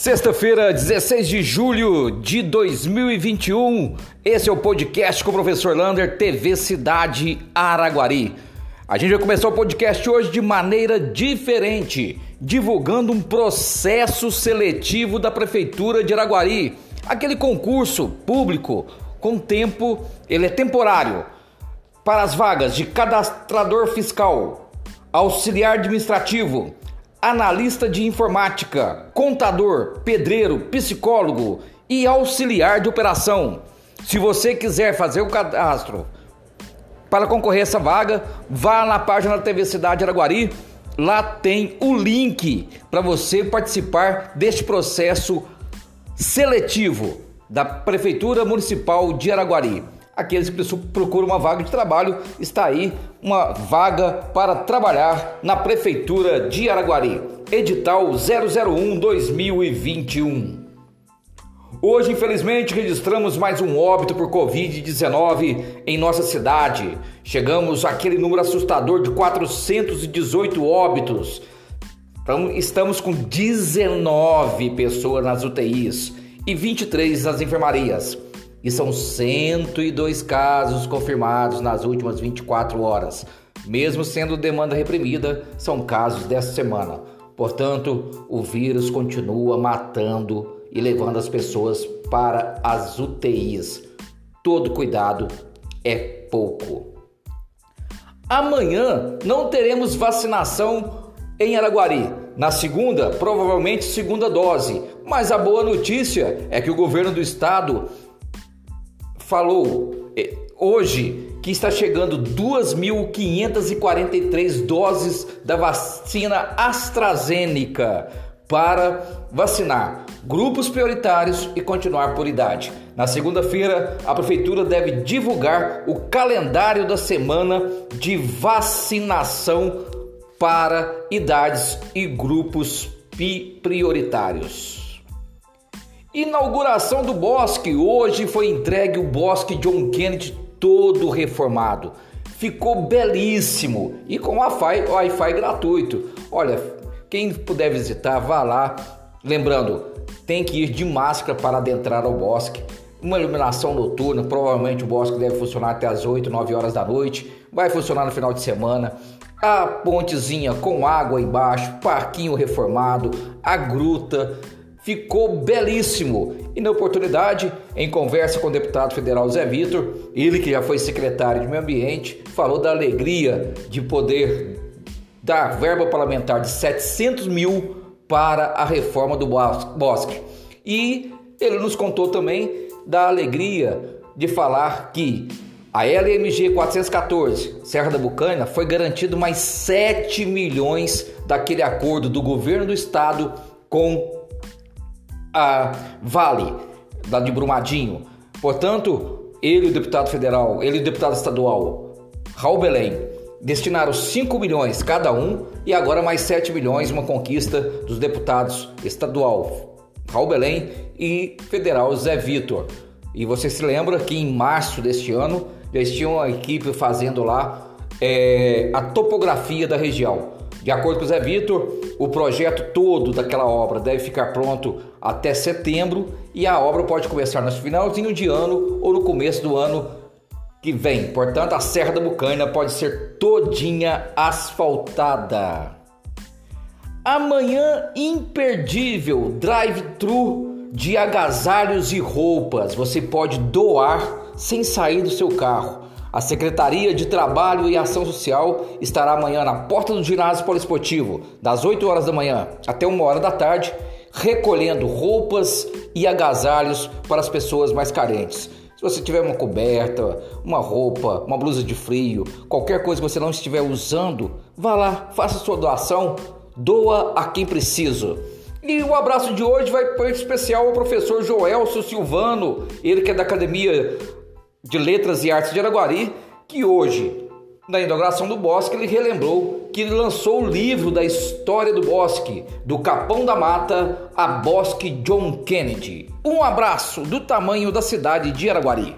Sexta-feira, 16 de julho de 2021, esse é o podcast com o professor Lander, TV Cidade Araguari. A gente vai começar o podcast hoje de maneira diferente, divulgando um processo seletivo da Prefeitura de Araguari. Aquele concurso público com tempo, ele é temporário, para as vagas de cadastrador fiscal, auxiliar administrativo, analista de informática, contador, pedreiro, psicólogo e auxiliar de operação. Se você quiser fazer o cadastro para concorrer a essa vaga, vá na página da TV Cidade Araguari. Lá tem o link para você participar deste processo seletivo da Prefeitura Municipal de Araguari aqueles que procuram uma vaga de trabalho, está aí uma vaga para trabalhar na Prefeitura de Araguari. Edital 001-2021. Hoje, infelizmente, registramos mais um óbito por Covid-19 em nossa cidade. Chegamos àquele número assustador de 418 óbitos. Então, estamos com 19 pessoas nas UTIs e 23 nas enfermarias e são 102 casos confirmados nas últimas 24 horas. Mesmo sendo demanda reprimida, são casos dessa semana. Portanto, o vírus continua matando e levando as pessoas para as UTIs. Todo cuidado é pouco. Amanhã não teremos vacinação em Araguari. Na segunda, provavelmente segunda dose. Mas a boa notícia é que o governo do estado falou eh, hoje que está chegando 2.543 doses da vacina AstraZeneca para vacinar grupos prioritários e continuar por idade. Na segunda-feira, a prefeitura deve divulgar o calendário da semana de vacinação para idades e grupos prioritários. Inauguração do bosque. Hoje foi entregue o bosque John Kennedy todo reformado. Ficou belíssimo e com Wi-Fi, Wi-Fi gratuito. Olha, quem puder visitar, vá lá. Lembrando, tem que ir de máscara para adentrar ao bosque. Uma iluminação noturna, provavelmente o bosque deve funcionar até as 8, 9 horas da noite. Vai funcionar no final de semana. A pontezinha com água embaixo, parquinho reformado, a gruta ficou belíssimo. E na oportunidade, em conversa com o deputado federal Zé Vitor, ele que já foi secretário de Meio Ambiente, falou da alegria de poder dar verba parlamentar de 700 mil para a reforma do bosque. E ele nos contou também da alegria de falar que a LMG 414, Serra da Bucana, foi garantido mais 7 milhões daquele acordo do governo do estado com a Vale, da de Brumadinho. Portanto, ele, o deputado federal, ele, o deputado estadual, Raul Belém, destinaram 5 milhões cada um e agora mais 7 milhões, uma conquista dos deputados estadual Raul Belém e federal Zé Vitor. E você se lembra que em março deste ano já tinha uma equipe fazendo lá é, a topografia da região. De acordo com o Zé Vitor, o projeto todo daquela obra deve ficar pronto até setembro e a obra pode começar no finalzinho de ano ou no começo do ano que vem. Portanto, a Serra da Bucaina pode ser todinha asfaltada. Amanhã imperdível drive-thru de agasalhos e roupas. Você pode doar sem sair do seu carro. A Secretaria de Trabalho e Ação Social estará amanhã na porta do ginásio poliesportivo, das 8 horas da manhã até 1 hora da tarde, recolhendo roupas e agasalhos para as pessoas mais carentes. Se você tiver uma coberta, uma roupa, uma blusa de frio, qualquer coisa que você não estiver usando, vá lá, faça sua doação, doa a quem precisa. E o abraço de hoje vai para especial ao professor Joelso Silvano, ele que é da Academia de Letras e Artes de Araguari, que hoje, na inauguração do Bosque, ele relembrou que ele lançou o livro da história do bosque, do Capão da Mata a Bosque John Kennedy. Um abraço do tamanho da cidade de Araguari.